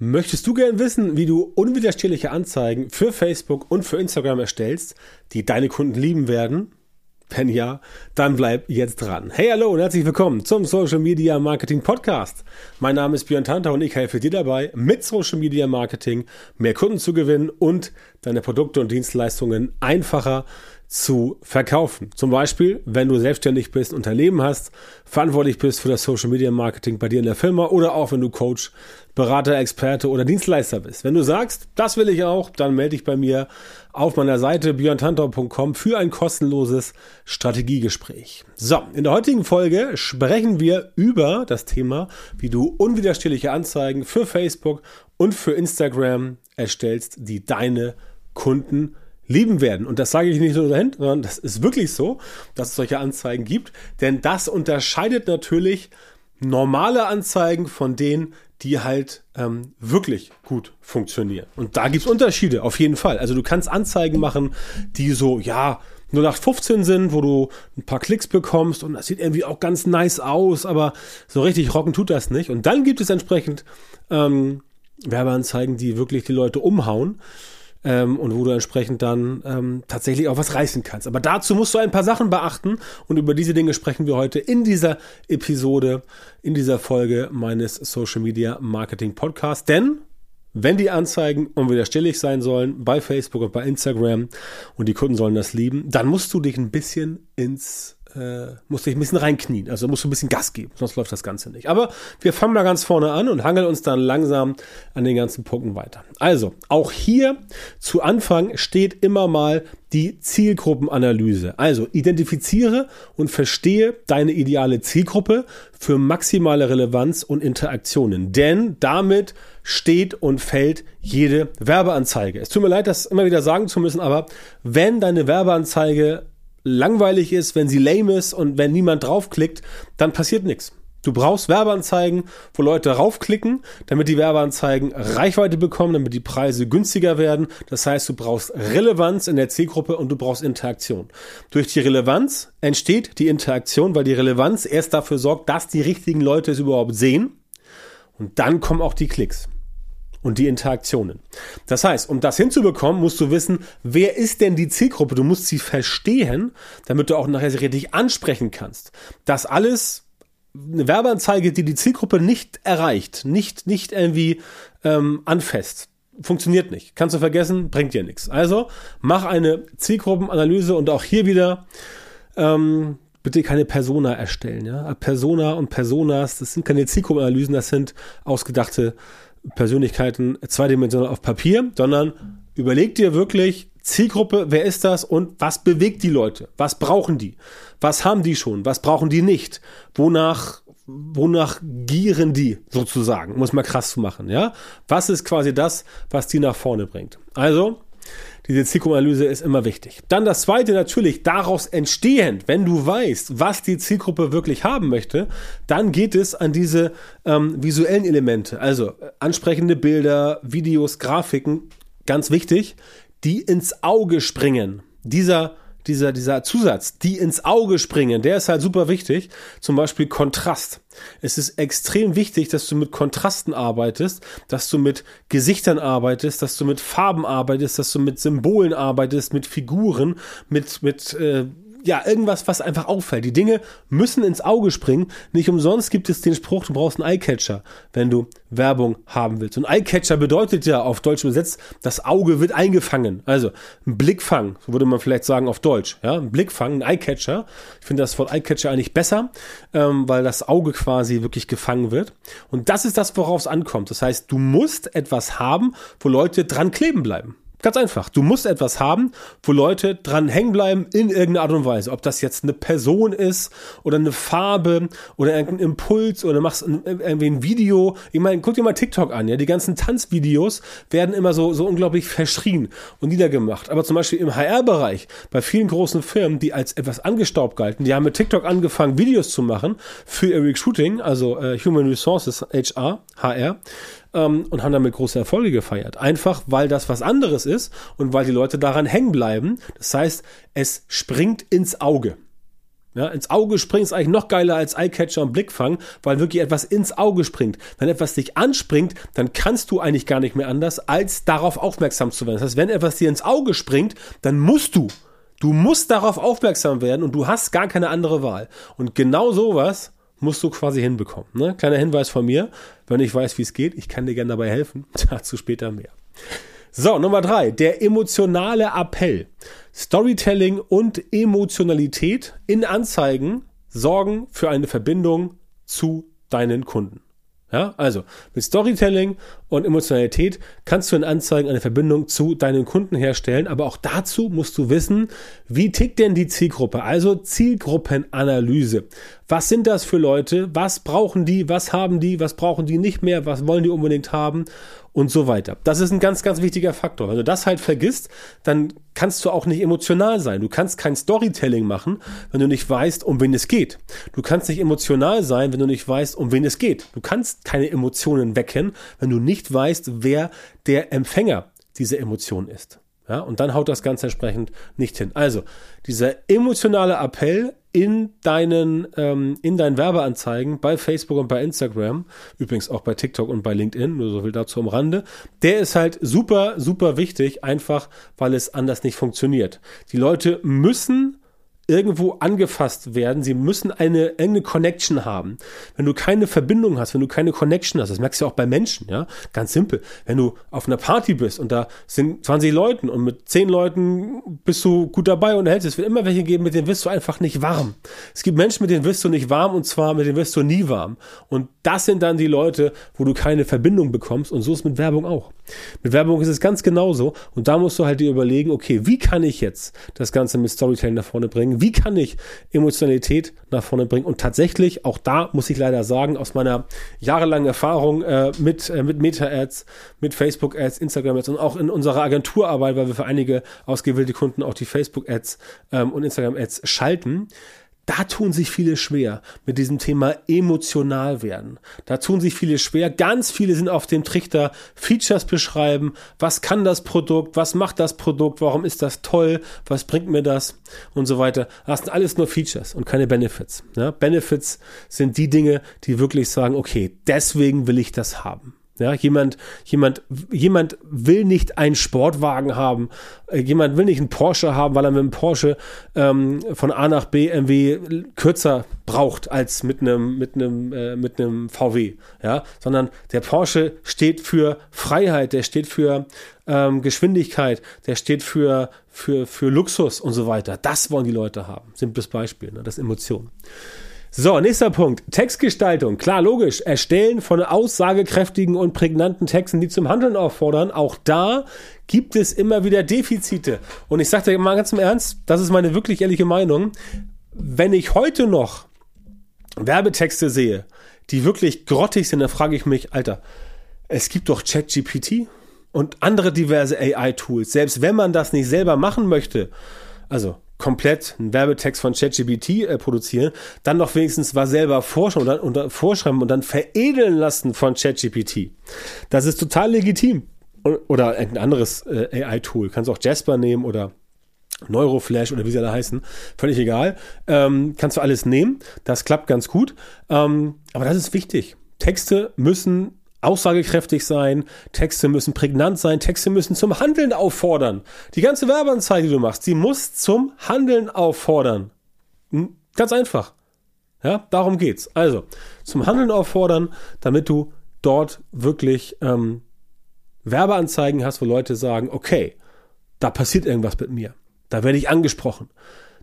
Möchtest du gern wissen, wie du unwiderstehliche Anzeigen für Facebook und für Instagram erstellst, die deine Kunden lieben werden? Wenn ja, dann bleib jetzt dran. Hey, hallo und herzlich willkommen zum Social Media Marketing Podcast. Mein Name ist Björn Tantau und ich helfe dir dabei, mit Social Media Marketing mehr Kunden zu gewinnen und deine Produkte und Dienstleistungen einfacher zu verkaufen. Zum Beispiel, wenn du selbstständig bist, Unternehmen hast, verantwortlich bist für das Social Media Marketing bei dir in der Firma oder auch wenn du Coach, Berater, Experte oder Dienstleister bist. Wenn du sagst, das will ich auch, dann melde dich bei mir auf meiner Seite björntantor.com für ein kostenloses Strategiegespräch. So, in der heutigen Folge sprechen wir über das Thema, wie du unwiderstehliche Anzeigen für Facebook und für Instagram erstellst, die deine Kunden lieben werden. Und das sage ich nicht nur dahin, sondern das ist wirklich so, dass es solche Anzeigen gibt. Denn das unterscheidet natürlich normale Anzeigen von denen, die halt ähm, wirklich gut funktionieren. Und da gibt's Unterschiede, auf jeden Fall. Also du kannst Anzeigen machen, die so, ja, 0815 sind, wo du ein paar Klicks bekommst und das sieht irgendwie auch ganz nice aus, aber so richtig rocken tut das nicht. Und dann gibt es entsprechend ähm, Werbeanzeigen, die wirklich die Leute umhauen ähm, und wo du entsprechend dann ähm, tatsächlich auch was reißen kannst. Aber dazu musst du ein paar Sachen beachten und über diese Dinge sprechen wir heute in dieser Episode, in dieser Folge meines Social Media Marketing Podcasts. Denn wenn die Anzeigen unwiderstehlich sein sollen bei Facebook und bei Instagram und die Kunden sollen das lieben, dann musst du dich ein bisschen ins äh, musst dich ein bisschen reinknien. Also musst du ein bisschen Gas geben, sonst läuft das Ganze nicht. Aber wir fangen mal ganz vorne an und hangeln uns dann langsam an den ganzen Punkten weiter. Also, auch hier zu Anfang steht immer mal die Zielgruppenanalyse. Also identifiziere und verstehe deine ideale Zielgruppe für maximale Relevanz und Interaktionen. Denn damit steht und fällt jede Werbeanzeige. Es tut mir leid, das immer wieder sagen zu müssen, aber wenn deine Werbeanzeige langweilig ist, wenn sie lame ist und wenn niemand draufklickt, dann passiert nichts. Du brauchst Werbeanzeigen, wo Leute raufklicken, damit die Werbeanzeigen Reichweite bekommen, damit die Preise günstiger werden. Das heißt, du brauchst Relevanz in der Zielgruppe und du brauchst Interaktion. Durch die Relevanz entsteht die Interaktion, weil die Relevanz erst dafür sorgt, dass die richtigen Leute es überhaupt sehen. Und dann kommen auch die Klicks und die Interaktionen. Das heißt, um das hinzubekommen, musst du wissen, wer ist denn die Zielgruppe? Du musst sie verstehen, damit du auch nachher sie richtig ansprechen kannst. Das alles eine Werbeanzeige, die die Zielgruppe nicht erreicht, nicht, nicht irgendwie ähm, anfasst. Funktioniert nicht. Kannst du vergessen, bringt dir nichts. Also mach eine Zielgruppenanalyse und auch hier wieder ähm, bitte keine Persona erstellen. Ja? Persona und Personas, das sind keine Zielgruppenanalysen, das sind ausgedachte Persönlichkeiten zweidimensional auf Papier, sondern überleg dir wirklich Zielgruppe, wer ist das und was bewegt die Leute? Was brauchen die? Was haben die schon? Was brauchen die nicht? Wonach wonach gieren die sozusagen, um es mal krass zu machen, ja? Was ist quasi das, was die nach vorne bringt? Also, diese Zielgruppenanalyse ist immer wichtig. Dann das zweite natürlich, daraus entstehend, wenn du weißt, was die Zielgruppe wirklich haben möchte, dann geht es an diese ähm, visuellen Elemente, also äh, ansprechende Bilder, Videos, Grafiken, ganz wichtig, die ins Auge springen. Dieser dieser, dieser Zusatz, die ins Auge springen, der ist halt super wichtig. Zum Beispiel Kontrast. Es ist extrem wichtig, dass du mit Kontrasten arbeitest, dass du mit Gesichtern arbeitest, dass du mit Farben arbeitest, dass du mit Symbolen arbeitest, mit Figuren, mit, mit äh, ja, irgendwas, was einfach auffällt. Die Dinge müssen ins Auge springen. Nicht umsonst gibt es den Spruch, du brauchst einen Eyecatcher, wenn du Werbung haben willst. Und Eyecatcher bedeutet ja auf Deutsch übersetzt, das Auge wird eingefangen. Also ein Blickfang, so würde man vielleicht sagen auf Deutsch. Ja, ein Blickfang, ein Eyecatcher. Ich finde das Wort Eyecatcher eigentlich besser, ähm, weil das Auge quasi wirklich gefangen wird. Und das ist das, worauf es ankommt. Das heißt, du musst etwas haben, wo Leute dran kleben bleiben. Ganz einfach. Du musst etwas haben, wo Leute dran hängen bleiben in irgendeiner Art und Weise. Ob das jetzt eine Person ist oder eine Farbe oder irgendein Impuls oder machst irgendwie ein Video. Ich meine, guck dir mal TikTok an, ja. Die ganzen Tanzvideos werden immer so, so unglaublich verschrien und niedergemacht. Aber zum Beispiel im HR-Bereich, bei vielen großen Firmen, die als etwas angestaubt galten, die haben mit TikTok angefangen, Videos zu machen für ihr Recruiting, also äh, Human Resources, HR, HR ähm, und haben damit große Erfolge gefeiert. Einfach, weil das was anderes ist und weil die Leute daran hängen bleiben. Das heißt, es springt ins Auge. Ja, ins Auge springen ist eigentlich noch geiler als Eyecatcher und Blickfang, weil wirklich etwas ins Auge springt. Wenn etwas dich anspringt, dann kannst du eigentlich gar nicht mehr anders, als darauf aufmerksam zu werden. Das heißt, wenn etwas dir ins Auge springt, dann musst du. Du musst darauf aufmerksam werden und du hast gar keine andere Wahl. Und genau sowas musst du quasi hinbekommen. Ne? Kleiner Hinweis von mir, wenn ich weiß, wie es geht, ich kann dir gerne dabei helfen. Dazu später mehr. So, Nummer drei, der emotionale Appell. Storytelling und Emotionalität in Anzeigen sorgen für eine Verbindung zu deinen Kunden. Ja, also mit Storytelling und Emotionalität kannst du in Anzeigen eine Verbindung zu deinen Kunden herstellen, aber auch dazu musst du wissen, wie tickt denn die Zielgruppe? Also Zielgruppenanalyse. Was sind das für Leute? Was brauchen die? Was haben die? Was brauchen die nicht mehr? Was wollen die unbedingt haben? Und so weiter. Das ist ein ganz, ganz wichtiger Faktor. Wenn du das halt vergisst, dann kannst du auch nicht emotional sein. Du kannst kein Storytelling machen, wenn du nicht weißt, um wen es geht. Du kannst nicht emotional sein, wenn du nicht weißt, um wen es geht. Du kannst keine Emotionen wecken, wenn du nicht weißt, wer der Empfänger dieser Emotion ist. Ja, und dann haut das Ganze entsprechend nicht hin. Also, dieser emotionale Appell in deinen, ähm, in deinen Werbeanzeigen bei Facebook und bei Instagram, übrigens auch bei TikTok und bei LinkedIn, nur so viel dazu am Rande, der ist halt super, super wichtig, einfach weil es anders nicht funktioniert. Die Leute müssen irgendwo angefasst werden. Sie müssen eine irgendeine Connection haben. Wenn du keine Verbindung hast, wenn du keine Connection hast, das merkst du auch bei Menschen, ja, ganz simpel. Wenn du auf einer Party bist und da sind 20 Leuten und mit 10 Leuten bist du gut dabei und hältst, es wird immer welche geben, mit denen wirst du einfach nicht warm. Es gibt Menschen, mit denen wirst du nicht warm und zwar mit denen wirst du nie warm. Und das sind dann die Leute, wo du keine Verbindung bekommst und so ist mit Werbung auch. Mit Werbung ist es ganz genauso und da musst du halt dir überlegen, okay, wie kann ich jetzt das Ganze mit Storytelling nach vorne bringen? Wie kann ich Emotionalität nach vorne bringen? Und tatsächlich, auch da muss ich leider sagen, aus meiner jahrelangen Erfahrung äh, mit, äh, mit Meta-Ads, mit Facebook-Ads, Instagram-Ads und auch in unserer Agenturarbeit, weil wir für einige ausgewählte Kunden auch die Facebook-Ads ähm, und Instagram-Ads schalten, da tun sich viele schwer mit diesem Thema emotional werden. Da tun sich viele schwer. Ganz viele sind auf dem Trichter Features beschreiben. Was kann das Produkt? Was macht das Produkt? Warum ist das toll? Was bringt mir das? Und so weiter. Das sind alles nur Features und keine Benefits. Ja, Benefits sind die Dinge, die wirklich sagen, okay, deswegen will ich das haben. Ja, jemand, jemand, jemand will nicht einen Sportwagen haben. Äh, jemand will nicht einen Porsche haben, weil er mit einem Porsche ähm, von A nach B irgendwie kürzer braucht als mit einem, mit einem, äh, mit einem VW. Ja, sondern der Porsche steht für Freiheit, der steht für ähm, Geschwindigkeit, der steht für, für, für Luxus und so weiter. Das wollen die Leute haben. Simples Beispiel, ne? das ist Emotion. So, nächster Punkt. Textgestaltung. Klar, logisch. Erstellen von aussagekräftigen und prägnanten Texten, die zum Handeln auffordern. Auch da gibt es immer wieder Defizite. Und ich sage dir mal ganz im Ernst, das ist meine wirklich ehrliche Meinung. Wenn ich heute noch Werbetexte sehe, die wirklich grottig sind, dann frage ich mich, Alter, es gibt doch ChatGPT und andere diverse AI-Tools. Selbst wenn man das nicht selber machen möchte, also komplett einen Werbetext von ChatGPT äh, produzieren, dann noch wenigstens was selber forschen und dann, und vorschreiben und dann veredeln lassen von ChatGPT. Das ist total legitim. Oder ein anderes äh, AI-Tool. Kannst auch Jasper nehmen oder Neuroflash oder wie sie alle heißen, völlig egal. Ähm, kannst du alles nehmen. Das klappt ganz gut. Ähm, aber das ist wichtig. Texte müssen aussagekräftig sein, Texte müssen prägnant sein, Texte müssen zum Handeln auffordern. Die ganze Werbeanzeige, die du machst, die muss zum Handeln auffordern. Hm, ganz einfach. Ja, darum geht's. Also, zum Handeln auffordern, damit du dort wirklich ähm, Werbeanzeigen hast, wo Leute sagen, okay, da passiert irgendwas mit mir. Da werde ich angesprochen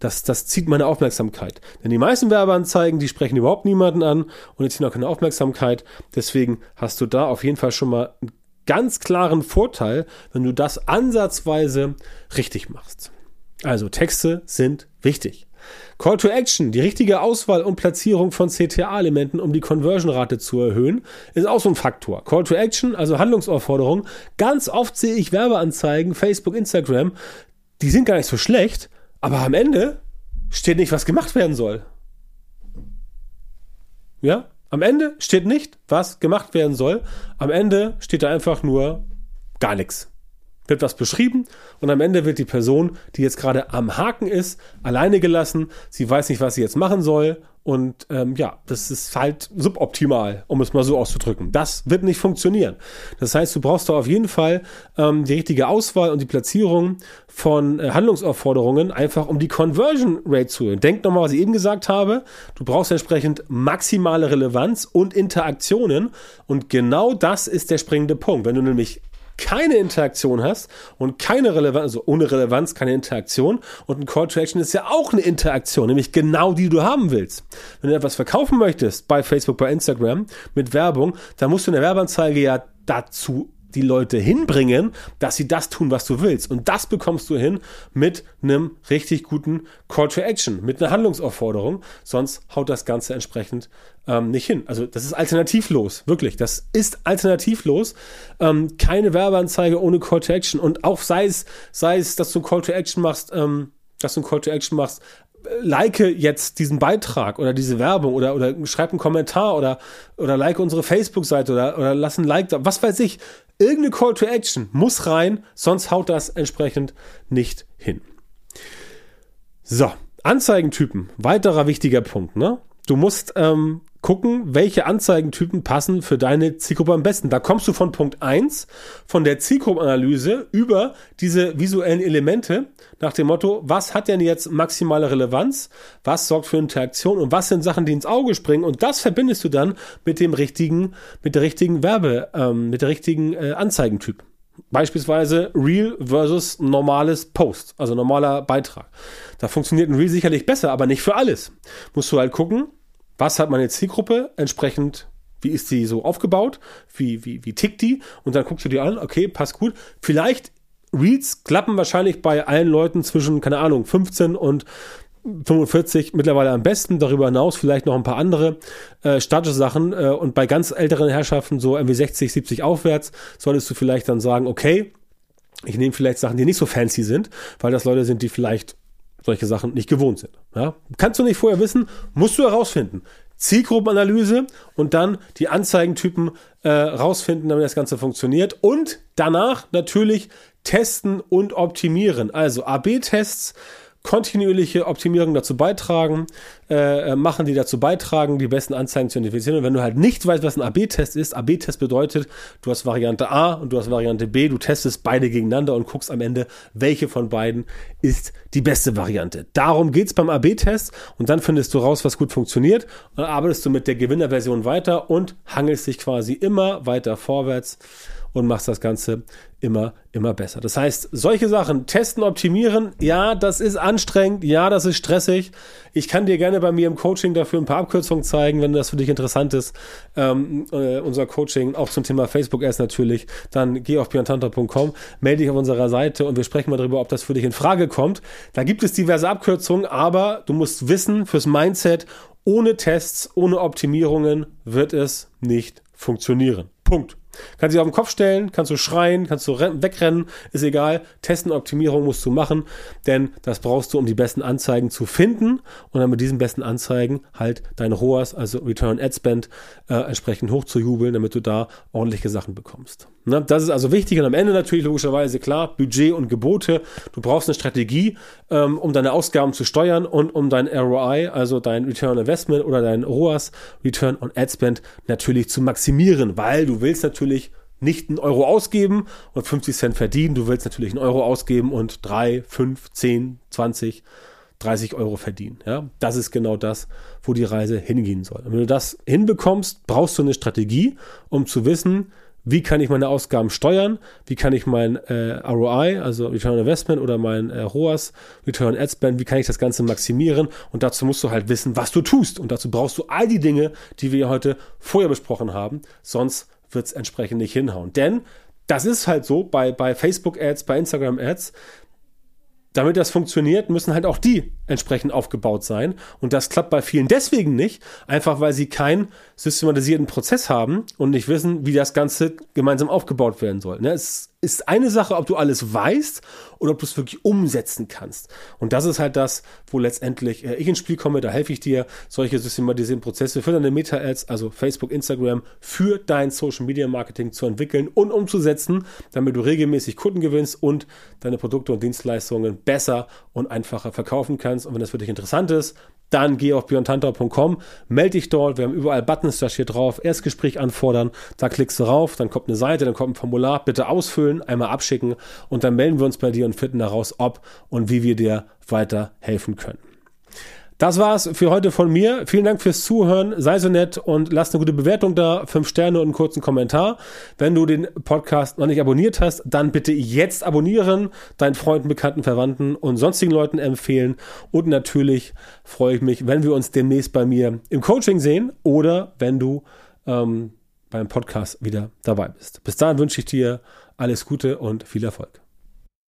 das, das zieht meine Aufmerksamkeit. Denn die meisten Werbeanzeigen, die sprechen überhaupt niemanden an und die ziehen auch keine Aufmerksamkeit. Deswegen hast du da auf jeden Fall schon mal einen ganz klaren Vorteil, wenn du das ansatzweise richtig machst. Also Texte sind wichtig. Call to Action, die richtige Auswahl und Platzierung von CTA-Elementen, um die Conversion-Rate zu erhöhen, ist auch so ein Faktor. Call to Action, also Handlungsaufforderung. Ganz oft sehe ich Werbeanzeigen, Facebook, Instagram, die sind gar nicht so schlecht, aber am Ende steht nicht, was gemacht werden soll. Ja? Am Ende steht nicht, was gemacht werden soll. Am Ende steht da einfach nur gar nichts. wird was beschrieben und am Ende wird die Person, die jetzt gerade am Haken ist, alleine gelassen. Sie weiß nicht, was sie jetzt machen soll und ähm, ja, das ist halt suboptimal, um es mal so auszudrücken. Das wird nicht funktionieren. Das heißt, du brauchst da auf jeden Fall ähm, die richtige Auswahl und die Platzierung von äh, Handlungsaufforderungen, einfach um die Conversion Rate zu erhöhen. Denk nochmal, was ich eben gesagt habe. Du brauchst entsprechend maximale Relevanz und Interaktionen. Und genau das ist der springende Punkt. Wenn du nämlich keine Interaktion hast und keine Relevanz, also ohne Relevanz keine Interaktion und ein Call to Action ist ja auch eine Interaktion, nämlich genau die, die du haben willst. Wenn du etwas verkaufen möchtest bei Facebook, bei Instagram mit Werbung, dann musst du in der Werbeanzeige ja dazu die Leute hinbringen, dass sie das tun, was du willst. Und das bekommst du hin mit einem richtig guten Call to Action, mit einer Handlungsaufforderung. Sonst haut das Ganze entsprechend ähm, nicht hin. Also das ist alternativlos, wirklich. Das ist alternativlos. Ähm, keine Werbeanzeige ohne Call to Action. Und auch sei es, sei es, dass du ein Call to Action machst, ähm, dass du ein Call to Action machst, like jetzt diesen Beitrag oder diese Werbung oder, oder schreib einen Kommentar oder, oder like unsere Facebook-Seite oder, oder lass ein Like da, was weiß ich. Irgendeine Call to Action muss rein, sonst haut das entsprechend nicht hin. So, Anzeigentypen, weiterer wichtiger Punkt. Ne? Du musst ähm, gucken, welche Anzeigentypen passen für deine Zielgruppe am besten. Da kommst du von Punkt 1, von der Zielgruppenanalyse über diese visuellen Elemente nach dem Motto, was hat denn jetzt maximale Relevanz, was sorgt für Interaktion und was sind Sachen, die ins Auge springen und das verbindest du dann mit dem richtigen, mit der richtigen Werbe, ähm, mit der richtigen äh, Anzeigentyp. Beispielsweise Real versus normales Post, also normaler Beitrag. Da funktioniert ein Real sicherlich besser, aber nicht für alles. Musst du halt gucken, was hat meine Zielgruppe entsprechend, wie ist sie so aufgebaut, wie, wie, wie tickt die? Und dann guckst du dir an, okay, passt gut. Vielleicht Reads klappen wahrscheinlich bei allen Leuten zwischen, keine Ahnung, 15 und 45 mittlerweile am besten, darüber hinaus vielleicht noch ein paar andere äh, Status-Sachen äh, und bei ganz älteren Herrschaften, so irgendwie 60, 70 aufwärts, solltest du vielleicht dann sagen, okay, ich nehme vielleicht Sachen, die nicht so fancy sind, weil das Leute sind, die vielleicht solche Sachen nicht gewohnt sind. Ja? Kannst du nicht vorher wissen, musst du herausfinden. Zielgruppenanalyse und dann die Anzeigentypen äh, rausfinden, damit das Ganze funktioniert. Und danach natürlich testen und optimieren. Also AB-Tests kontinuierliche Optimierung dazu beitragen, äh, äh, machen, die dazu beitragen, die besten Anzeigen zu identifizieren. Und wenn du halt nicht weißt, was ein AB-Test ist, AB-Test bedeutet, du hast Variante A und du hast Variante B, du testest beide gegeneinander und guckst am Ende, welche von beiden ist die beste Variante. Darum geht's beim AB-Test und dann findest du raus, was gut funktioniert und arbeitest du mit der Gewinnerversion weiter und hangelst dich quasi immer weiter vorwärts und machst das Ganze immer, immer besser. Das heißt, solche Sachen testen, optimieren, ja, das ist anstrengend, ja, das ist stressig. Ich kann dir gerne bei mir im Coaching dafür ein paar Abkürzungen zeigen, wenn das für dich interessant ist. Ähm, äh, unser Coaching auch zum Thema Facebook Ads natürlich. Dann geh auf björntantra.com, melde dich auf unserer Seite und wir sprechen mal darüber, ob das für dich in Frage kommt. Da gibt es diverse Abkürzungen, aber du musst wissen, fürs Mindset, ohne Tests, ohne Optimierungen wird es nicht funktionieren. Punkt. Kannst dich auf den Kopf stellen, kannst du schreien, kannst du wegrennen, ist egal. Testen, Optimierung musst du machen, denn das brauchst du, um die besten Anzeigen zu finden und dann mit diesen besten Anzeigen halt dein ROAS, also Return Ad Spend, äh, entsprechend hochzujubeln, damit du da ordentliche Sachen bekommst. Ne? Das ist also wichtig und am Ende natürlich logischerweise klar, Budget und Gebote. Du brauchst eine Strategie, ähm, um deine Ausgaben zu steuern und um dein ROI, also dein Return on Investment oder dein ROAS, Return on Ad Spend, natürlich zu maximieren, weil du willst natürlich nicht einen Euro ausgeben und 50 Cent verdienen. Du willst natürlich einen Euro ausgeben und 3, 5, 10, 20, 30 Euro verdienen. Ja, das ist genau das, wo die Reise hingehen soll. Und wenn du das hinbekommst, brauchst du eine Strategie, um zu wissen, wie kann ich meine Ausgaben steuern, wie kann ich mein äh, ROI, also Return on Investment oder mein äh, ROAS, Return on Ad Spend, wie kann ich das Ganze maximieren? Und dazu musst du halt wissen, was du tust. Und dazu brauchst du all die Dinge, die wir heute vorher besprochen haben, sonst wird es entsprechend nicht hinhauen. Denn das ist halt so bei, bei Facebook-Ads, bei Instagram-Ads, damit das funktioniert, müssen halt auch die entsprechend aufgebaut sein. Und das klappt bei vielen deswegen nicht, einfach weil sie keinen systematisierten Prozess haben und nicht wissen, wie das Ganze gemeinsam aufgebaut werden soll. Ne? Es ist eine Sache, ob du alles weißt oder ob du es wirklich umsetzen kannst. Und das ist halt das, wo letztendlich äh, ich ins Spiel komme, da helfe ich dir, solche systematisierten Prozesse für deine Meta-Ads, also Facebook, Instagram, für dein Social Media Marketing zu entwickeln und umzusetzen, damit du regelmäßig Kunden gewinnst und deine Produkte und Dienstleistungen besser und einfacher verkaufen kannst. Und wenn das für dich interessant ist, dann geh auf björntantau.com, melde dich dort, wir haben überall Buttons, da steht drauf, Erstgespräch anfordern, da klickst du rauf, dann kommt eine Seite, dann kommt ein Formular, bitte ausfüllen, einmal abschicken und dann melden wir uns bei dir und finden heraus, ob und wie wir dir weiter helfen können. Das war's für heute von mir. Vielen Dank fürs Zuhören. Sei so nett und lass eine gute Bewertung da, fünf Sterne und einen kurzen Kommentar. Wenn du den Podcast noch nicht abonniert hast, dann bitte jetzt abonnieren, deinen Freunden, Bekannten, Verwandten und sonstigen Leuten empfehlen. Und natürlich freue ich mich, wenn wir uns demnächst bei mir im Coaching sehen oder wenn du ähm, beim Podcast wieder dabei bist. Bis dahin wünsche ich dir alles Gute und viel Erfolg.